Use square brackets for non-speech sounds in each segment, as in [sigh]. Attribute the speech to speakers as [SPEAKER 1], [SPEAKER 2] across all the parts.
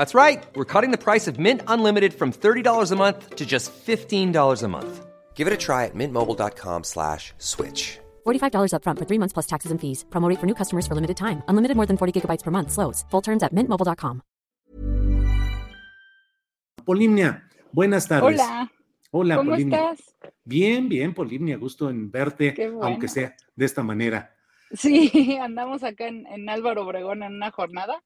[SPEAKER 1] That's right. We're cutting the price of Mint Unlimited from $30 a month to just $15 a month. Give it a try at mintmobile.com slash switch.
[SPEAKER 2] $45 upfront for three months plus taxes and fees. Promo for new customers for limited time. Unlimited more than 40 gigabytes per month. Slows. Full terms at mintmobile.com.
[SPEAKER 3] Polimnia, buenas tardes.
[SPEAKER 4] Hola.
[SPEAKER 3] Hola,
[SPEAKER 4] ¿Cómo
[SPEAKER 3] Polimnia.
[SPEAKER 4] estás?
[SPEAKER 3] Bien, bien, Polimnia. Gusto en verte,
[SPEAKER 4] bueno.
[SPEAKER 3] aunque sea de esta manera.
[SPEAKER 4] Sí, [laughs] andamos acá en, en Álvaro Obregón en una jornada,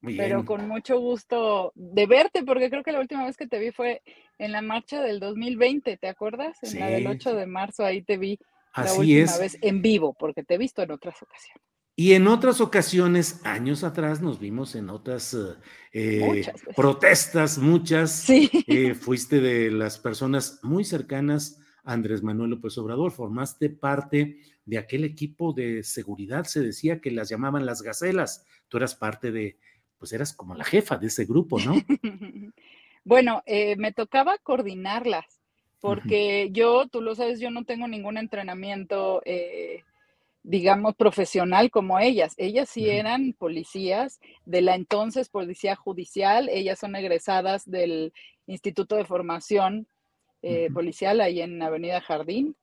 [SPEAKER 3] Muy
[SPEAKER 4] pero
[SPEAKER 3] bien.
[SPEAKER 4] con mucho gusto de verte, porque creo que la última vez que te vi fue en la marcha del 2020, ¿te acuerdas? En la del
[SPEAKER 3] Sí.
[SPEAKER 4] 8 de marzo, ahí te vi la
[SPEAKER 3] Así
[SPEAKER 4] última
[SPEAKER 3] es.
[SPEAKER 4] vez en vivo, porque te he visto en otras ocasiones.
[SPEAKER 3] Y en otras ocasiones, años atrás, nos vimos en otras eh, eh,
[SPEAKER 4] Muchas
[SPEAKER 3] protestas, muchas.
[SPEAKER 4] Sí,
[SPEAKER 3] Eh, fuiste de las personas muy cercanas a Andrés Manuel López Obrador, formaste parte de aquel equipo de seguridad, se decía que las llamaban las gacelas. Tú eras parte de, pues eras como la jefa de ese grupo, ¿no? [laughs]
[SPEAKER 4] Bueno, eh, me tocaba coordinarlas, porque yo, tú lo sabes, yo no tengo ningún entrenamiento, eh, digamos, profesional como ellas. Ellas sí eran policías de la entonces Policía Judicial, ellas son egresadas del Instituto de Formación eh. Policial ahí en Avenida Jardín,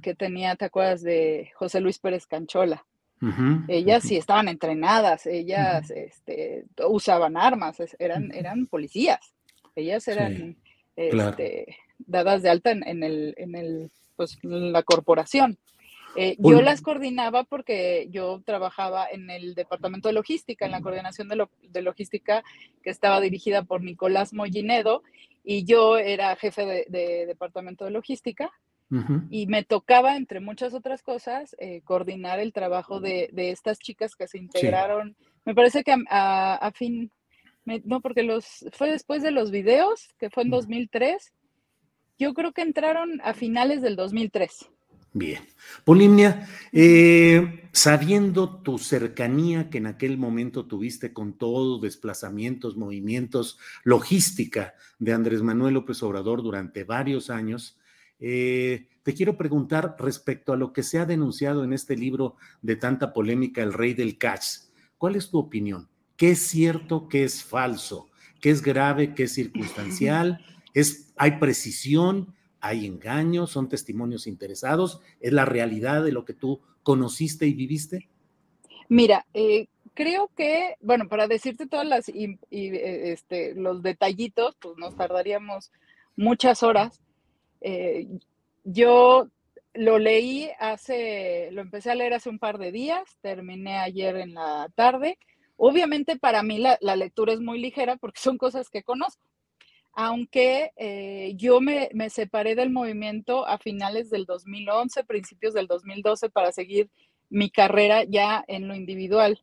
[SPEAKER 4] que tenía, ¿te acuerdas de José Luis Pérez Canchola? Ellas sí estaban entrenadas, ellas este, usaban armas, eran, eran policías, ellas
[SPEAKER 3] Sí,
[SPEAKER 4] eran
[SPEAKER 3] claro.
[SPEAKER 4] este, dadas de alta en, en el, en el, pues, en la corporación. Eh, yo las coordinaba porque yo trabajaba en el departamento de logística, en la coordinación de, lo- de logística que estaba dirigida por Nicolás Mollinedo y yo era jefe de, de departamento de logística Y me tocaba, entre muchas otras cosas, eh, coordinar el trabajo de, de estas chicas que se integraron. Me parece que a, a- a fin, me- no, porque los fue después de los videos, que fue en
[SPEAKER 3] Ujú.
[SPEAKER 4] 2003. Yo creo que entraron a finales del 2003.
[SPEAKER 3] Bien. Polimnia, eh, sabiendo tu cercanía que en aquel momento tuviste con todo, desplazamientos, movimientos, logística de Andrés Manuel López Obrador durante varios años, eh, te quiero preguntar respecto a lo que se ha denunciado en este libro de tanta polémica, El Rey del Cash. ¿Cuál es tu opinión? ¿Qué es cierto, qué es falso? ¿Qué es grave, qué es circunstancial? [laughs] ¿Es, ¿Hay precisión? ¿Hay engaños? ¿Son testimonios interesados? ¿Es la realidad de lo que tú conociste y viviste?
[SPEAKER 4] Mira, eh, creo que, bueno, para decirte todas las y, y, eh, este, los detallitos, pues nos tardaríamos muchas horas. Eh, yo lo leí hace, lo empecé a leer hace un par de días, terminé ayer en la tarde. Obviamente para mí la, lectura es muy ligera porque [laughs] son cosas que conozco aunque eh, yo me, me, separé del movimiento a finales del 2011, principios del 2012, para seguir mi carrera ya en lo individual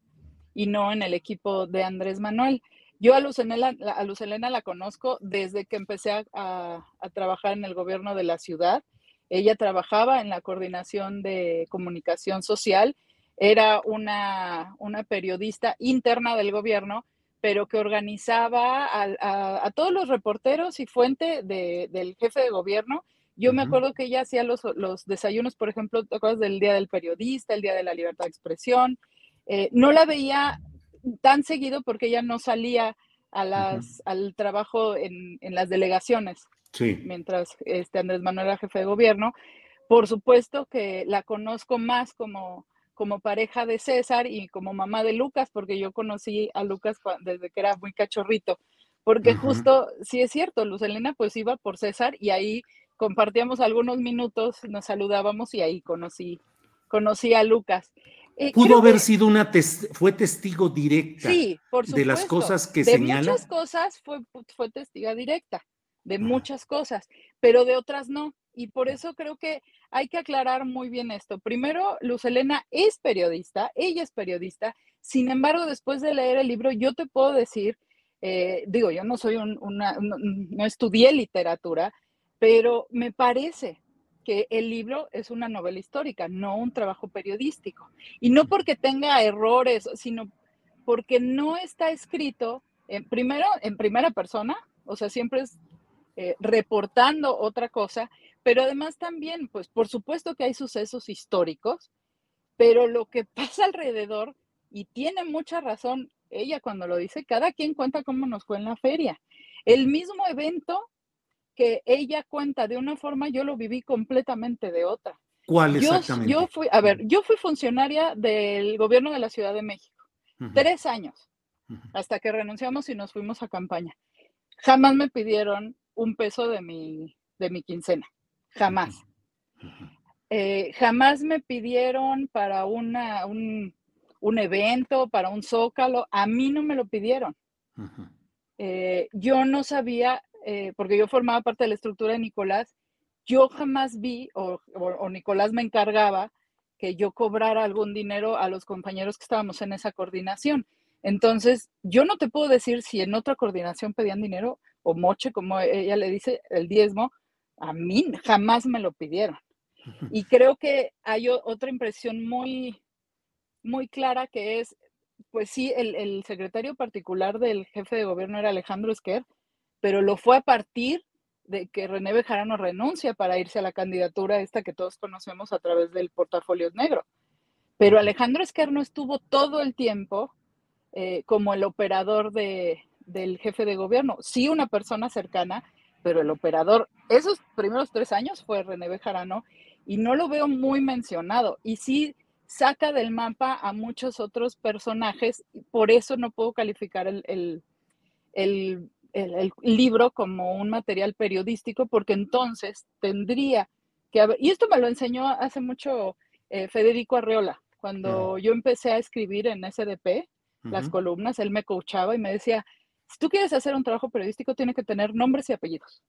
[SPEAKER 4] y no en el equipo de Andrés Manuel. Yo a Luz Elena, a Luz Elena la conozco desde que empecé a, a, a, trabajar en el gobierno de la ciudad. Ella trabajaba en la coordinación de comunicación social, era una, una periodista interna del gobierno pero que organizaba a, todos los reporteros y fuente de, del jefe de gobierno. Yo uh -huh. me acuerdo que ella hacía los, los, desayunos, por ejemplo, ¿te acuerdas del Día del Periodista, el Día de la Libertad de Expresión? Eh, no la veía tan seguido porque ella no salía a las, uh -huh. al trabajo en, en, las delegaciones,
[SPEAKER 3] sí.
[SPEAKER 4] mientras este Andrés Manuel era jefe de gobierno. Por supuesto que la conozco más como como pareja de César y como mamá de Lucas, porque yo conocí a Lucas desde que era muy cachorrito, porque justo, sí es cierto, Luz Elena pues iba por César y ahí compartíamos algunos minutos, nos saludábamos y ahí conocí, conocí a Lucas.
[SPEAKER 3] Eh, Pudo haber sido una, fue testigo directa
[SPEAKER 4] sí, por
[SPEAKER 3] de las cosas que
[SPEAKER 4] de
[SPEAKER 3] señala.
[SPEAKER 4] De muchas cosas fue, fue testiga directa, de muchas cosas, pero de otras no. Y por eso creo que hay que aclarar muy bien esto. Primero, Luz Elena es periodista, ella es periodista, sin embargo, después de leer el libro, yo te puedo decir, eh, digo, yo no soy una, no estudié literatura, pero me parece que el libro es una novela histórica, no un trabajo periodístico. Y no porque tenga errores, sino porque no está escrito, en, primero, en primera persona, o sea, siempre es eh, reportando otra cosa, pero además también, pues por supuesto que hay sucesos históricos, pero lo que [laughs] pasa alrededor, y tiene mucha razón ella cuando lo dice, cada quien cuenta cómo nos fue en la feria. El mismo evento que ella cuenta de una forma, yo lo viví completamente de otra.
[SPEAKER 3] ¿Cuál exactamente?
[SPEAKER 4] Yo, fui, a ver, yo fui funcionaria del gobierno de la Ciudad de México, tres años, hasta que renunciamos y nos fuimos a campaña. Jamás me pidieron un peso de mi, de mi quincena, jamás. Eh, jamás me pidieron para una, un, un, evento, para un zócalo, a mí no me lo pidieron. Eh, yo no sabía eh, porque yo formaba parte de la estructura de Nicolás, yo jamás vi, o, Nicolás me encargaba, que yo cobrara algún dinero a los compañeros que estábamos en esa coordinación. Entonces, yo no te puedo decir si en otra coordinación pedían dinero o moche, como ella le dice, el diezmo, a mí jamás me lo pidieron. [laughs] Y creo que hay otra impresión muy, muy clara que es, pues sí, el, el secretario particular del jefe de gobierno era Alejandro Esquer, pero lo fue a partir de que René Bejarano renuncia para irse a la candidatura esta que todos conocemos a través del portafolio negro. Pero Alejandro Esquerno estuvo todo el tiempo eh, como el operador de, del jefe de gobierno. Sí, una persona cercana, pero el operador, esos primeros tres años fue René Bejarano y no lo veo muy mencionado. Y sí saca del mapa a muchos otros personajes, por eso no puedo calificar el, el, el el, libro como un material periodístico, porque entonces tendría que haber, y esto me lo enseñó hace mucho eh, Federico Arreola, cuando yo empecé a escribir en SDP, las columnas, él me coachaba y me decía, si tú quieres hacer un trabajo periodístico, tiene que tener nombres y apellidos,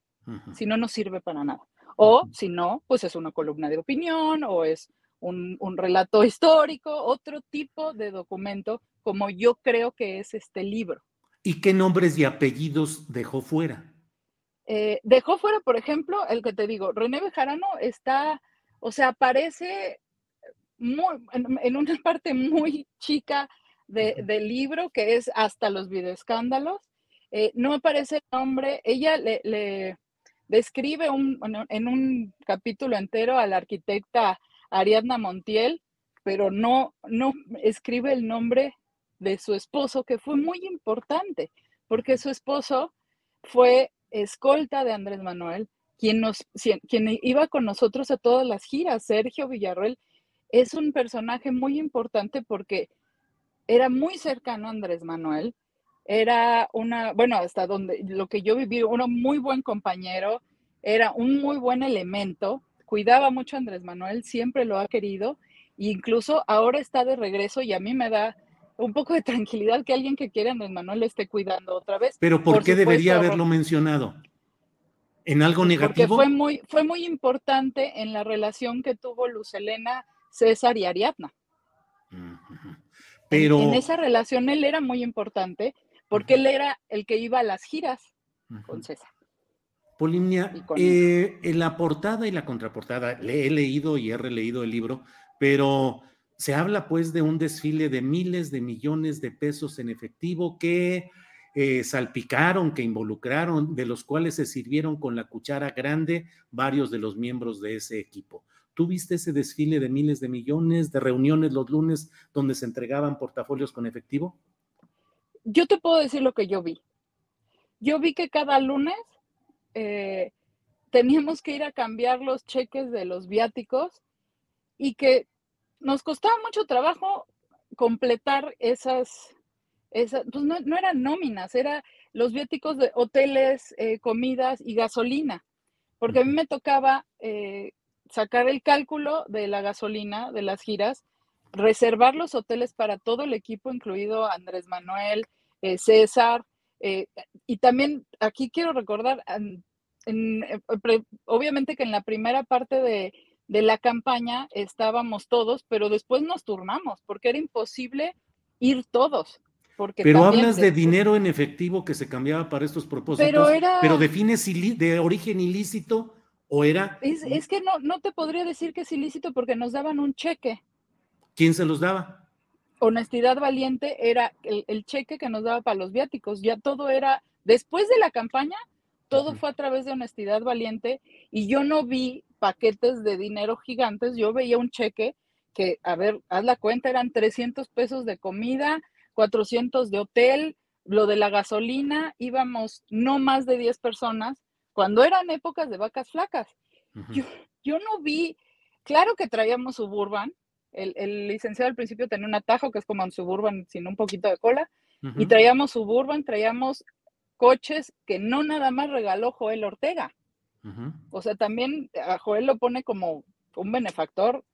[SPEAKER 4] si no, no sirve para nada. O si no, pues es una columna de opinión o es un, un, relato histórico, otro tipo de documento, como yo creo que es este libro.
[SPEAKER 3] ¿Y qué nombres y apellidos dejó fuera?
[SPEAKER 4] Eh, dejó fuera, por ejemplo, el que te digo, René Bejarano está, o sea, aparece muy, en, una [laughs] parte muy chica del libro, que es hasta los videoescándalos. Eh, no aparece el nombre, ella le, describe en un capítulo entero a la arquitecta Ariadna Montiel, pero no, no escribe el nombre de su esposo, que fue muy importante, porque su esposo fue escolta de Andrés Manuel, quien, nos, quien iba con nosotros a todas las giras. Sergio Villarroel es un personaje muy importante porque era muy cercano a Andrés Manuel, era una, bueno, hasta donde lo que yo viví, uno muy buen compañero, era un muy buen elemento, cuidaba mucho a Andrés Manuel, siempre lo ha querido, e incluso ahora está de regreso y a mí me da un poco de tranquilidad que alguien que quiere Andrés Manuel le esté cuidando otra vez.
[SPEAKER 3] Pero ¿por, qué debería haberlo mencionado? ¿En algo negativo?
[SPEAKER 4] Porque fue muy, fue muy importante en la relación que tuvo Luz Elena, César y Ariadna.
[SPEAKER 3] Pero...
[SPEAKER 4] En, esa relación él era muy importante porque él era el que iba a las giras con César.
[SPEAKER 3] Polimnia, eh, en la portada y la contraportada, le he leído y he releído el libro, pero se habla pues de un desfile de miles de millones de pesos en efectivo que eh, salpicaron, que involucraron, de los cuales se sirvieron con la cuchara grande varios de los miembros de ese equipo. ¿Tú viste ese desfile de miles de millones, de reuniones los lunes donde se entregaban portafolios con efectivo?
[SPEAKER 4] Yo te puedo decir lo que yo vi. Yo vi que cada lunes eh, teníamos que ir a cambiar los cheques de los viáticos y que nos costaba mucho trabajo completar esas, esas pues no, eran nóminas, era los viáticos de hoteles, eh, comidas y gasolina, porque a mí me tocaba eh, sacar el cálculo de la gasolina de las giras, reservar los hoteles para todo el equipo, incluido Andrés Manuel, eh, César, y también aquí quiero recordar, obviamente que en la primera parte de, de la campaña estábamos todos, pero después nos turnamos, porque era imposible ir todos.
[SPEAKER 3] Pero hablas de dinero en efectivo que se cambiaba para estos propósitos, pero, era... pero defines de origen ilícito o era...
[SPEAKER 4] Es, que no, no te podría decir que es ilícito porque nos daban un cheque.
[SPEAKER 3] ¿Quién se los daba?
[SPEAKER 4] Honestidad Valiente era el, cheque que nos daba para los viáticos. Ya todo era, después de la campaña, todo fue a través de Honestidad Valiente y yo no vi paquetes de dinero gigantes, yo veía un cheque que, a ver, haz la cuenta, eran 300 pesos de comida, 400 de hotel, lo de la gasolina, íbamos no más de 10 personas, cuando eran épocas de vacas flacas. yo, yo no vi, claro que traíamos suburban, el, el, licenciado al principio tenía un atajo que es como un suburban sin un poquito de cola, y traíamos suburban, traíamos coches que no nada más regaló Joel Ortega. O sea, también a Joel lo pone como un benefactor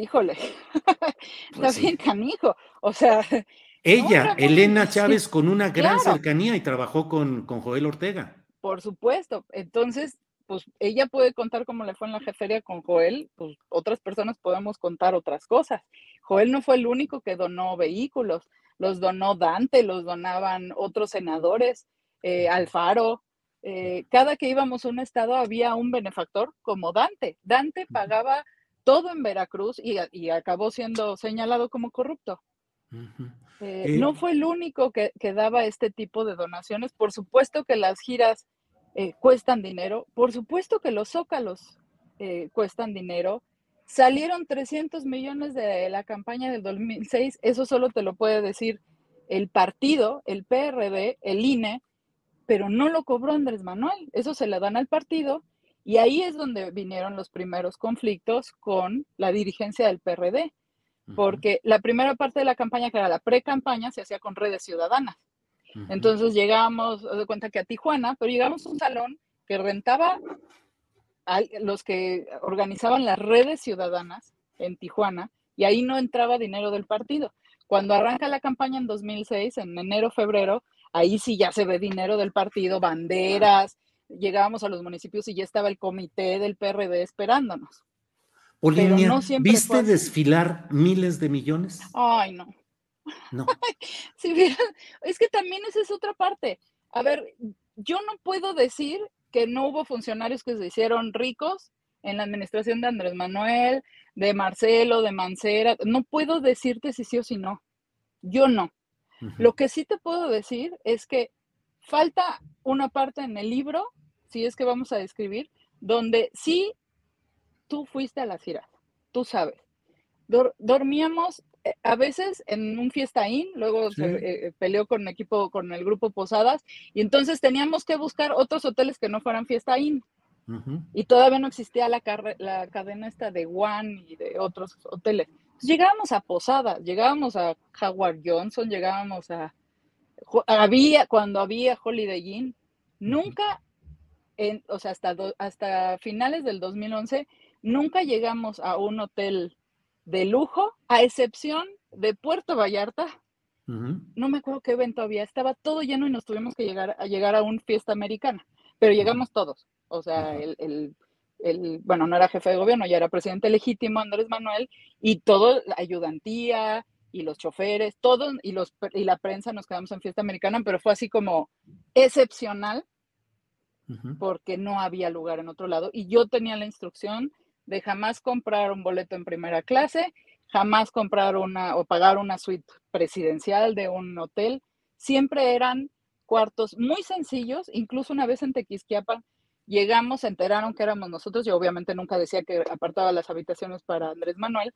[SPEAKER 4] híjole, [laughs] está pues bien canijo. O sea. [laughs]
[SPEAKER 3] Ella, Elena Chávez, con una gran cercanía y trabajó con, con Joel Ortega.
[SPEAKER 4] Por supuesto. Entonces, pues ella puede contar cómo le fue en la jeferia con Joel, pues otras personas podemos contar otras cosas. Joel no fue el único que donó vehículos, los donó Dante, los donaban otros senadores, eh, Alfaro. Eh, cada que íbamos a un estado había un benefactor como Dante. Dante pagaba todo en Veracruz y, acabó siendo señalado como corrupto. Eh, eh, no fue el único que, daba este tipo de donaciones. Por supuesto que las giras cuestan dinero, por supuesto que los zócalos cuestan dinero. Salieron 300 millones de la campaña del 2006, eso solo te lo puede decir el partido, el PRD, el INE, pero no lo cobró Andrés Manuel, eso se le dan al partido y ahí es donde vinieron los primeros conflictos con la dirigencia del PRD, porque la primera parte de la campaña, que era la pre-campaña, se hacía con redes ciudadanas. Entonces llegábamos, de cuenta que a Tijuana, pero llegamos a un salón que rentaba a los que organizaban las redes ciudadanas en Tijuana, y ahí no entraba dinero del partido. Cuando arranca la campaña en 2006, en enero, febrero, ahí sí ya se ve dinero del partido, banderas, llegábamos a los municipios y ya estaba el comité del PRD esperándonos.
[SPEAKER 3] Polinia, ¿viste desfilar miles de millones?
[SPEAKER 4] Ay, no. No. [laughs] es que también esa es otra parte. A ver, yo no puedo decir que no hubo funcionarios que se hicieron ricos en la administración de Andrés Manuel, de Marcelo, de Mancera. No puedo decirte si sí o si no. Yo no. Lo que sí te puedo decir es que falta una parte en el libro si es que vamos a describir, donde sí tú fuiste a la giras, tú sabes. dormíamos eh, a veces en un fiestaín, luego se eh, eh, peleó con el equipo, con el grupo Posadas, y entonces teníamos que buscar otros hoteles que no fueran fiestaín. Y todavía no existía la, la cadena esta de One y de otros hoteles. Llegábamos a Posadas, llegábamos a Howard Johnson, llegábamos a... Había, cuando había Holiday Inn, nunca o sea, hasta, hasta finales del 2011, nunca llegamos a un hotel de lujo, a excepción de Puerto Vallarta. No me acuerdo qué evento había, estaba todo lleno y nos tuvimos que llegar a llegar a un fiesta americana, pero llegamos todos. O sea, el, el, bueno, no era jefe de gobierno, ya era presidente legítimo Andrés Manuel, y todo, la ayudantía y los choferes, todos, y, los, y la prensa nos quedamos en fiesta americana, pero fue así como excepcional porque no había lugar en otro lado. Y yo tenía la instrucción de jamás comprar un boleto en primera clase, jamás comprar una o pagar una suite presidencial de un hotel. Siempre eran cuartos muy sencillos, incluso una vez en Tequisquiapan llegamos, se enteraron que éramos nosotros, yo obviamente nunca decía que apartaba las habitaciones para Andrés Manuel,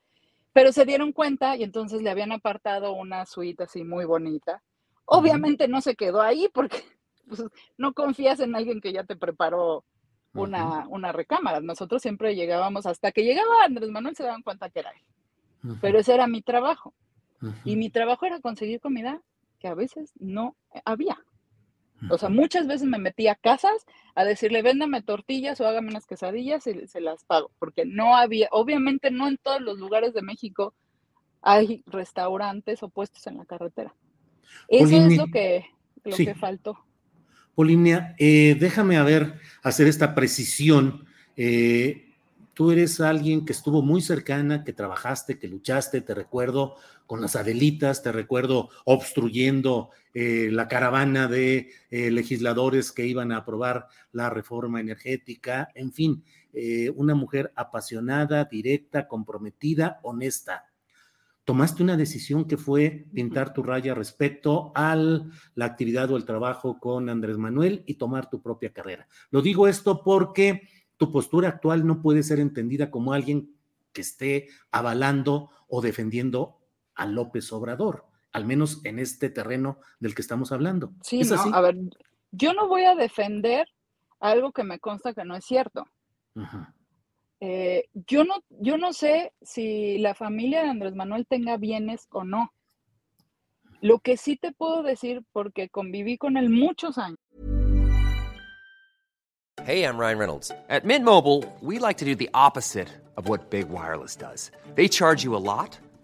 [SPEAKER 4] pero se dieron cuenta y entonces le habían apartado una suite así muy bonita. Obviamente no se quedó ahí porque [laughs] pues, no confías en alguien que ya te preparó una, una recámara. Nosotros siempre llegábamos, hasta que llegaba Andrés Manuel se daban cuenta que era él. Pero ese era mi trabajo. Y mi trabajo era conseguir comida que a veces no había. O sea, muchas veces me metí a casas a decirle, véndame tortillas o hágame unas quesadillas y se las pago, porque no había, obviamente no en todos los lugares de México hay restaurantes o puestos en la carretera. Eso es lo que, lo que faltó.
[SPEAKER 3] Polinia, eh, déjame a ver, hacer esta precisión. Eh, tú eres alguien que estuvo muy cercana, que trabajaste, que luchaste, te recuerdo con las Adelitas, te recuerdo obstruyendo eh, la caravana de legisladores que iban a aprobar la reforma energética, en fin, una mujer apasionada, directa, comprometida, honesta. Tomaste una decisión que fue pintar tu raya respecto a la actividad o el trabajo con Andrés Manuel y tomar tu propia carrera. Lo digo esto porque tu postura actual no puede ser entendida como alguien que esté avalando o defendiendo a López Obrador, al menos en este terreno del que estamos hablando.
[SPEAKER 4] Sí, a ver, yo no voy a defender algo que me consta que no es cierto. Ajá. Eh, yo, no, yo no sé si la familia de Andrés Manuel tenga bienes o no. Lo que sí te puedo decir, porque conviví con él muchos años.
[SPEAKER 1] Hey, I'm Ryan Reynolds. At Mint Mobile, we like to do the opposite of what Big Wireless does. They charge you a lot,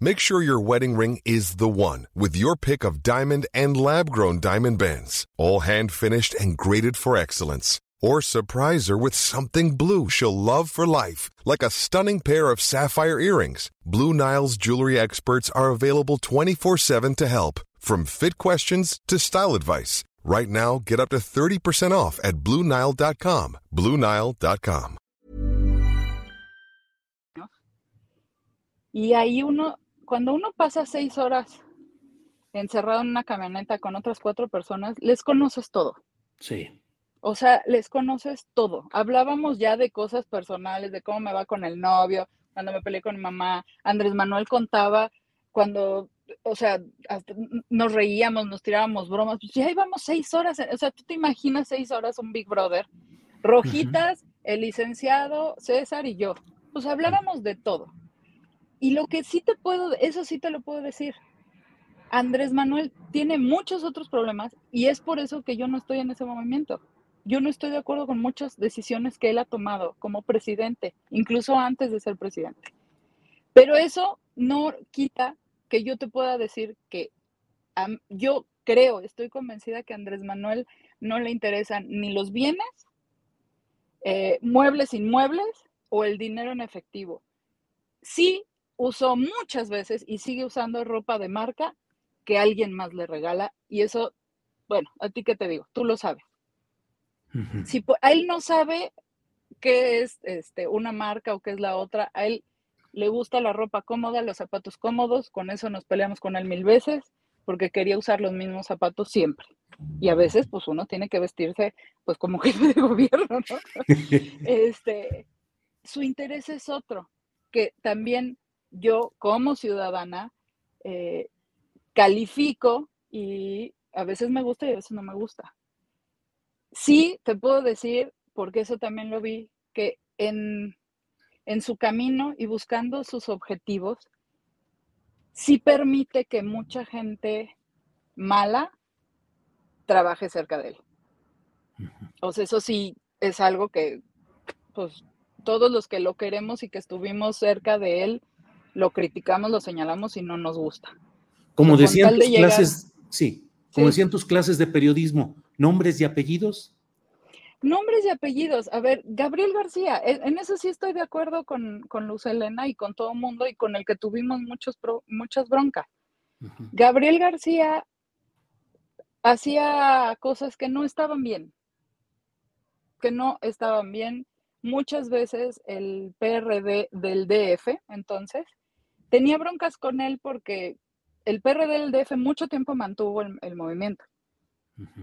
[SPEAKER 5] Make sure your wedding ring is the one with your pick of diamond and lab-grown diamond bands. All hand-finished and graded for excellence or surprise her with something blue she'll love for life, like a stunning pair of sapphire earrings. Blue Nile's jewelry experts are available 24 7 to help, from fit questions to style advice. Right now, get up to 30% off at BlueNile.com. BlueNile.com.
[SPEAKER 4] Y ahí uno, cuando uno pasa seis horas encerrado en una camioneta con otras cuatro personas, les conoces todo.
[SPEAKER 3] Sí.
[SPEAKER 4] O sea, les conoces todo. Hablábamos ya de cosas personales, de cómo me va con el novio, cuando me peleé con mi mamá. Andrés Manuel contaba cuando, o sea, nos reíamos, nos tirábamos bromas. Pues ya íbamos seis horas. O sea, tú te imaginas seis horas un Big Brother. Rojitas, el licenciado, César y yo. Pues hablábamos de todo. Y lo que sí te puedo, eso sí te lo puedo decir. Andrés Manuel tiene muchos otros problemas y es por eso que yo no estoy en ese movimiento yo no estoy de acuerdo con muchas decisiones que él ha tomado como presidente, incluso antes de ser presidente. Pero eso no quita que yo te pueda decir que yo creo, estoy convencida que a Andrés Manuel no le interesan ni los bienes, eh, muebles inmuebles o el dinero en efectivo. Sí usó muchas veces y sigue usando ropa de marca que alguien más le regala y eso, bueno, a ti qué te digo, tú lo sabes. Si a él no sabe qué es este, una marca o qué es la otra, a él le gusta la ropa cómoda, los zapatos cómodos, con eso nos peleamos con él mil veces, porque quería usar los mismos zapatos siempre. Y a veces, pues uno tiene que vestirse, pues como [laughs] jefe de gobierno, ¿no? [laughs] este, su interés es otro, que también yo como ciudadana eh, califico y a veces me gusta y a veces no me gusta. Sí, te puedo decir, porque eso también lo vi, que en, su camino y buscando sus objetivos, sí permite que mucha gente mala trabaje cerca de él. O sea, eso sí es algo que, pues, todos los que lo queremos y que estuvimos cerca de él, lo criticamos, lo señalamos y no nos gusta.
[SPEAKER 3] Como decían tus clases, sí, como decían tus clases de periodismo, nombres y apellidos.
[SPEAKER 4] Nombres y apellidos. A ver, Gabriel García, e, en eso sí estoy de acuerdo con, con Luz Elena y con todo el mundo y con el que tuvimos muchos muchas broncas. Gabriel García hacía cosas que no estaban bien, que no estaban bien. Muchas veces el PRD del DF, entonces, tenía broncas con él porque el PRD del DF mucho tiempo mantuvo el movimiento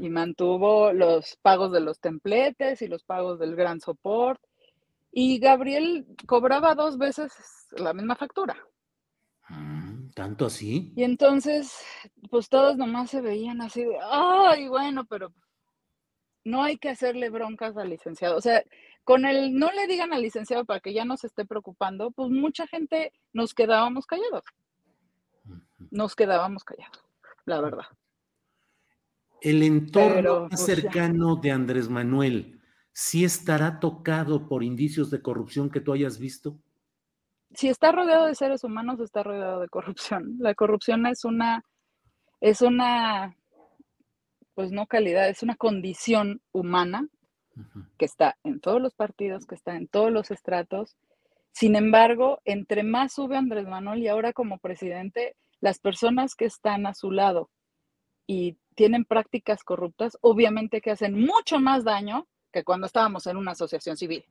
[SPEAKER 4] y mantuvo los pagos de los templetes y los pagos del gran soporte. Y Gabriel cobraba dos veces la misma factura.
[SPEAKER 3] Mm, ¿Tanto así?
[SPEAKER 4] Y entonces, pues todos nomás se veían así de, ay, bueno, pero no hay que hacerle broncas al licenciado. O sea, con el no le digan al licenciado para que ya no se esté preocupando, pues mucha gente nos quedábamos callados. Nos quedábamos callados, la verdad.
[SPEAKER 3] El entorno más pues, cercano de Andrés Manuel, ¿sí estará tocado por indicios de corrupción que tú hayas visto?
[SPEAKER 4] Si está rodeado de seres humanos, está rodeado de corrupción. La corrupción es una, es una, pues no calidad, es una condición humana que está en todos los partidos, que está en todos los estratos. Sin embargo, entre más sube Andrés Manuel y ahora como presidente, las personas que están a su lado y tienen prácticas corruptas, obviamente que hacen mucho más daño que cuando estábamos en una asociación civil.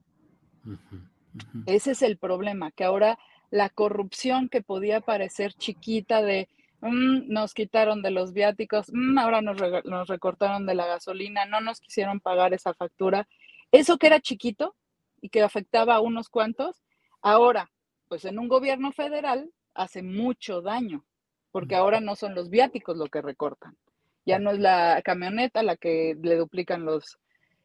[SPEAKER 4] Ese es el problema, que ahora la corrupción que podía parecer chiquita de mm, nos quitaron de los viáticos, mm, ahora nos, nos recortaron de la gasolina, no nos quisieron pagar esa factura, eso que era chiquito y que afectaba a unos cuantos, ahora, pues en un gobierno federal hace mucho daño, porque ahora no son los viáticos lo que recortan, ya no es la camioneta la que le duplican los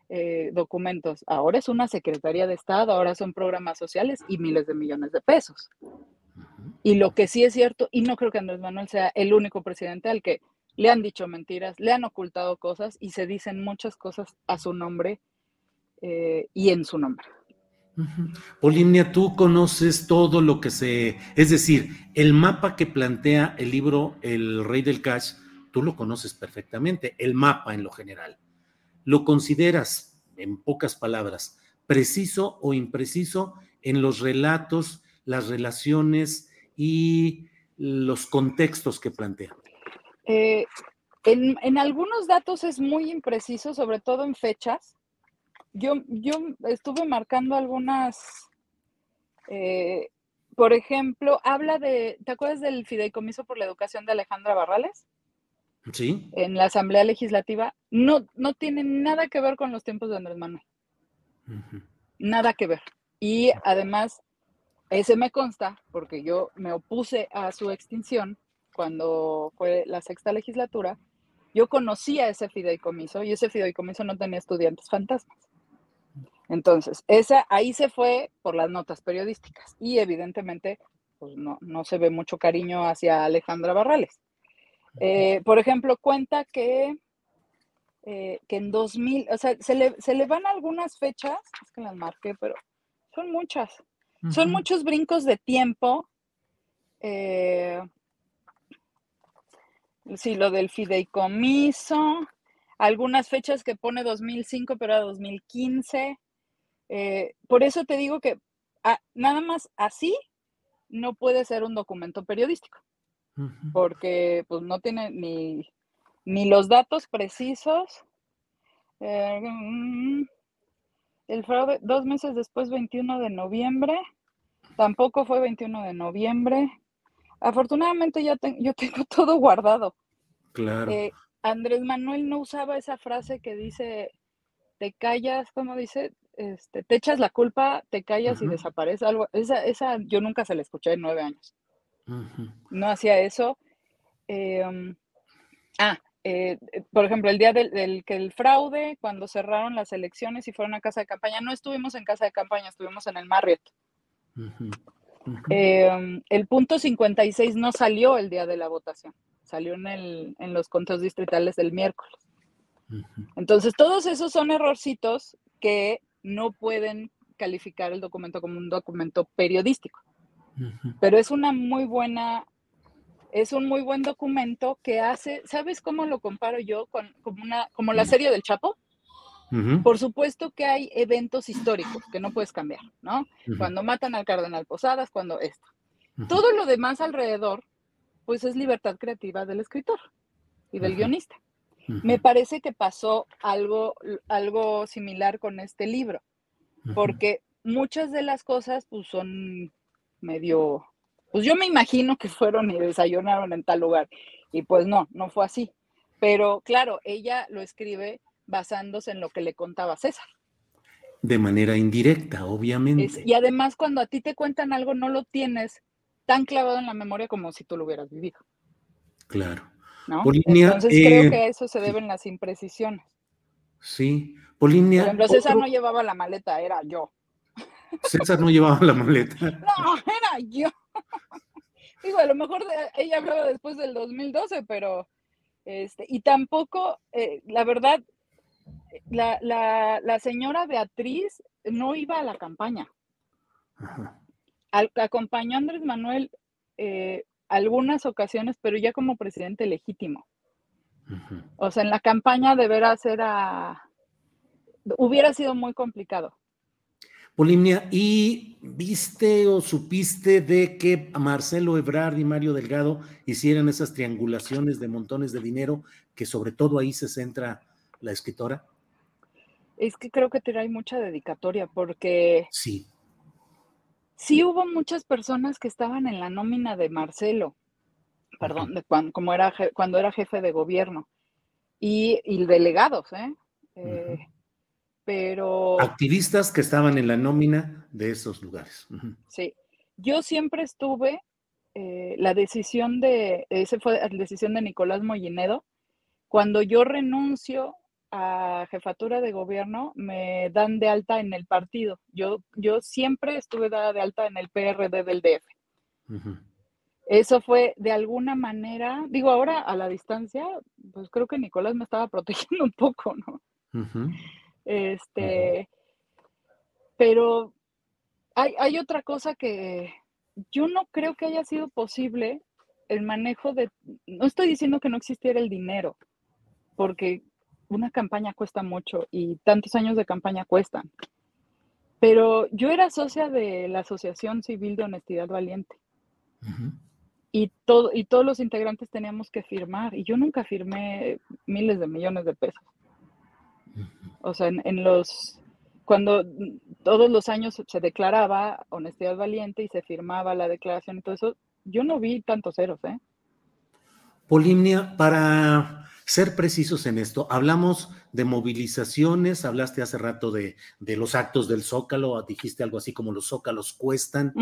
[SPEAKER 4] eh, documentos. Ahora es una Secretaría de Estado, ahora son programas sociales y miles de millones de pesos. Y lo que sí es cierto, y no creo que Andrés Manuel sea el único presidente al que le han dicho mentiras, le han ocultado cosas y se dicen muchas cosas a su nombre eh, y en su nombre.
[SPEAKER 3] Polinia, tú conoces todo lo que se, es decir, el mapa que plantea el libro El Rey del Cash tú lo conoces perfectamente, el mapa en lo general. ¿Lo consideras, en pocas palabras, preciso o impreciso en los relatos, las relaciones y los contextos que plantea?
[SPEAKER 4] Eh, en, algunos datos es muy impreciso, sobre todo en fechas. Yo, yo estuve marcando algunas, eh, por ejemplo, habla de, ¿te acuerdas del fideicomiso por la educación de Alejandra Barrales? en la Asamblea Legislativa, no, no tiene nada que ver con los tiempos de Andrés Manuel. Nada que ver. Y además, ese me consta, porque yo me opuse a su extinción cuando fue la sexta legislatura, yo conocía ese fideicomiso y ese fideicomiso no tenía estudiantes fantasmas. Entonces, esa, ahí se fue por las notas periodísticas y evidentemente pues no, no se ve mucho cariño hacia Alejandra Barrales. Eh, por ejemplo, cuenta que, eh, que en 2000, o sea, se le, se le, van algunas fechas, es que las marqué, pero son muchas. Son muchos brincos de tiempo. Eh, sí, lo del fideicomiso, algunas fechas que pone 2005, pero a 2015. por eso te digo que ah, nada más así no puede ser un documento periodístico porque pues no tiene ni, ni los datos precisos. Eh, mm, el fraude, dos meses después, 21 de noviembre, tampoco fue 21 de noviembre. Afortunadamente ya yo [laughs] tengo todo guardado.
[SPEAKER 3] Claro.
[SPEAKER 4] Eh, Andrés Manuel no usaba esa frase que dice, te callas, ¿cómo dice? Este, te echas la culpa, te callas y desaparece algo. Esa, esa yo nunca se la escuché en nueve años. No hacía eso. Em, ah, eh, por ejemplo, el día del, que el fraude, cuando cerraron las elecciones y fueron a casa de campaña, no estuvimos en casa de campaña, estuvimos en el Marriott. Em, el punto 56 no salió el día de la votación, salió en, el, en los conteos distritales del miércoles. Entonces, todos esos son errorcitos que no pueden calificar el documento como un documento periodístico. Pero es una muy buena, es un muy buen documento que hace, ¿sabes cómo lo comparo yo con como una, como la serie del Chapo? Por supuesto que hay eventos históricos que no puedes cambiar, ¿no? Cuando matan al cardenal Posadas, cuando esto. Todo lo demás alrededor, pues es libertad creativa del escritor y del guionista. Me parece que pasó algo, algo similar con este libro, porque muchas de las cosas pues, son medio, pues yo me imagino que fueron y desayunaron en tal lugar. Y pues no, no fue así. pero claro, ella lo escribe basándose en lo que le contaba César.
[SPEAKER 3] De manera indirecta, obviamente.
[SPEAKER 4] y además cuando a ti te cuentan algo no lo tienes tan clavado en la memoria como si tú lo hubieras vivido.
[SPEAKER 3] Claro.
[SPEAKER 4] ¿no? Entonces creo eh, que a eso se deben las imprecisiones.
[SPEAKER 3] Sí, Polinia.
[SPEAKER 4] Por ejemplo, César no llevaba la maleta, era yo.
[SPEAKER 3] César no llevaba la maleta. [laughs]
[SPEAKER 4] No, era yo. Digo, a lo mejor ella hablaba después del 2012, pero este, y tampoco, eh, la verdad, la, la, señora Beatriz no iba a la campaña. acompañó a Andrés Manuel eh, algunas ocasiones, pero ya como presidente legítimo. O sea, en la campaña de veras era, hubiera sido muy complicado.
[SPEAKER 3] Polimnia, ¿y viste o supiste de que Marcelo Ebrard y Mario Delgado hicieran esas triangulaciones de montones de dinero, que sobre todo ahí se centra la escritora?
[SPEAKER 4] Es que creo que trae mucha dedicatoria, porque
[SPEAKER 3] sí.
[SPEAKER 4] Sí hubo muchas personas que estaban en la nómina de Marcelo, perdón, de cuando, como era, cuando era jefe de gobierno, y, delegados, ¿eh? eh pero...
[SPEAKER 3] Activistas que estaban en la nómina de esos lugares.
[SPEAKER 4] Sí, yo siempre estuve, eh, la decisión de, esa fue la decisión de Nicolás Mollinedo, cuando yo renuncio a jefatura de gobierno, me dan de alta en el partido. Yo, yo siempre estuve dada de alta en el PRD del DF. Eso fue de alguna manera, digo ahora a la distancia, pues creo que Nicolás me estaba [laughs] protegiendo un poco, ¿no? Este, pero hay, hay otra cosa que yo no creo que haya sido posible el manejo de, no estoy diciendo que no existiera el dinero, porque una campaña cuesta mucho y tantos años de campaña cuestan. Pero yo era socia de la Asociación Civil de Honestidad Valiente. y, todo, y todos los integrantes teníamos que firmar. Y yo nunca firmé miles de millones de pesos. O sea, en, los, cuando todos los años se declaraba honestidad valiente y se firmaba la declaración y todo eso, yo no vi tantos ceros, ¿eh?
[SPEAKER 3] Polimnia, para ser precisos en esto, hablamos de movilizaciones, hablaste hace rato de, los actos del Zócalo, dijiste algo así como los Zócalos cuestan.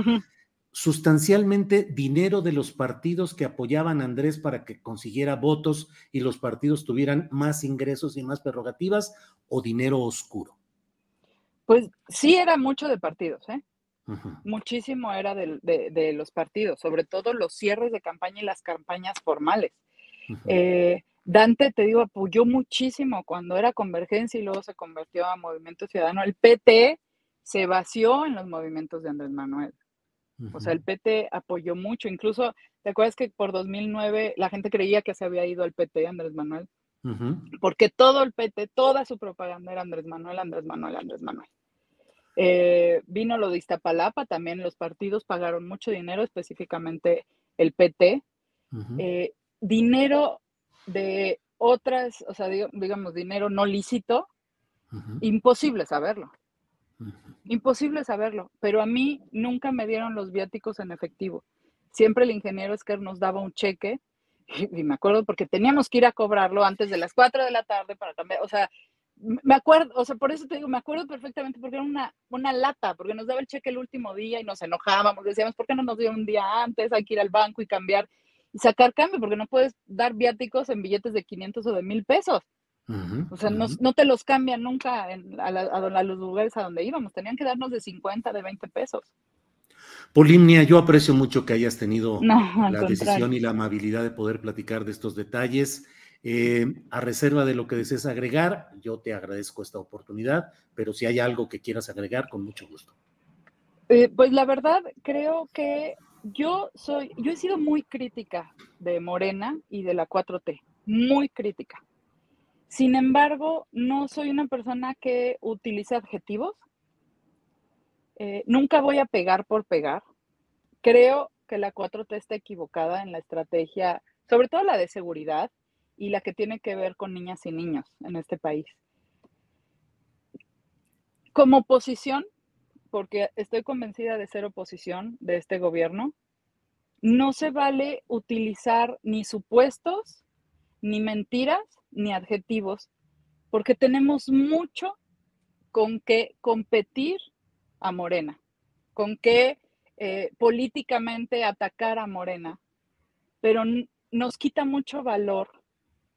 [SPEAKER 3] Sustancialmente dinero de los partidos que apoyaban a Andrés para que consiguiera votos y los partidos tuvieran más ingresos y más prerrogativas, o dinero oscuro?
[SPEAKER 4] Pues sí era mucho de partidos, ¿eh? Muchísimo era de, los partidos, sobre todo los cierres de campaña y las campañas formales. Eh, Dante, te digo, apoyó muchísimo cuando era Convergencia y luego se convirtió a Movimiento Ciudadano. El PT se vació en los movimientos de Andrés Manuel. O sea, el PT apoyó mucho. Incluso, ¿te acuerdas que por 2009 la gente creía que se había ido al PT Andrés Manuel? porque todo el PT, toda su propaganda era Andrés Manuel, Andrés Manuel, Andrés Manuel. Eh, vino lo de Iztapalapa, también los partidos pagaron mucho dinero, específicamente el PT. Eh, dinero de otras, o sea, digamos, dinero no lícito, imposible saberlo. Imposible saberlo, pero a mí nunca me dieron los viáticos en efectivo. Siempre el ingeniero Esquer nos daba un cheque [laughs] y me acuerdo porque teníamos que ir a cobrarlo antes de las 4 de la tarde para cambiar, o sea, me acuerdo, o sea, por eso te digo, me acuerdo perfectamente porque era una, una lata, porque nos daba el cheque el último día y nos enojábamos, decíamos, ¿por qué no nos dio un día antes? Hay que ir al banco y cambiar y sacar cambio, porque no puedes dar viáticos en billetes de 500 o de 1000 pesos. o sea, no, no, te los cambian nunca en, a, a, los lugares a donde íbamos, tenían que darnos de 50, de 20 pesos.
[SPEAKER 3] Polimnia, yo aprecio mucho que hayas tenido [laughs] la decisión y la amabilidad de poder platicar de estos detalles. Eh, a reserva de lo que desees agregar, yo te agradezco esta oportunidad, pero si hay algo que quieras agregar, con mucho gusto.
[SPEAKER 4] Eh, pues la verdad, creo que yo soy, yo he sido muy crítica de Morena y de la 4T, muy crítica. Sin embargo, no soy una persona que utilice adjetivos eh, nunca voy a pegar por pegar. Creo que la 4T está equivocada en la estrategia, sobre todo la de seguridad y la que tiene que ver con niñas y niños en este país. Como oposición, porque estoy convencida de ser oposición de este gobierno, no se vale utilizar ni supuestos ni mentiras ni adjetivos, porque tenemos mucho con qué competir a Morena, con qué eh, políticamente atacar a Morena, pero nos quita mucho valor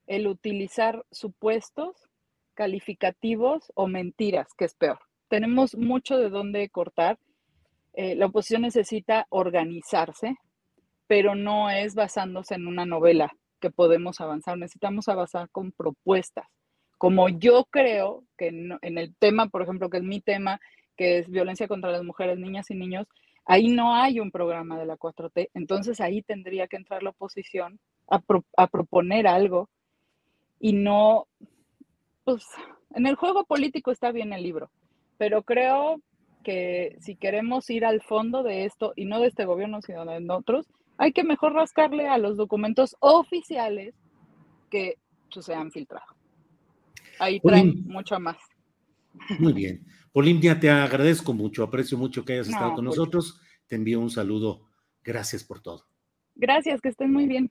[SPEAKER 4] el utilizar supuestos calificativos o mentiras, que es peor. Tenemos mucho de dónde cortar. Eh, la oposición necesita organizarse, pero no es basándose en una novela que podemos avanzar. Necesitamos avanzar con propuestas. Como yo creo que en, en el tema, por ejemplo, que es mi tema, que es violencia contra las mujeres, niñas y niños, ahí no hay un programa de la 4T. Entonces ahí tendría que entrar la oposición a, a proponer algo y no, pues en el juego político está bien el libro, pero creo que si queremos ir al fondo de esto, y no de este gobierno, sino de otros, hay que mejor rascarle a los documentos oficiales que pues, se han filtrado. Ahí traen mucho más.
[SPEAKER 3] Muy bien. Polimpia, te agradezco mucho, aprecio mucho que hayas estado con nosotros. Te envío un saludo. Gracias por todo.
[SPEAKER 4] Gracias, que estén muy bien.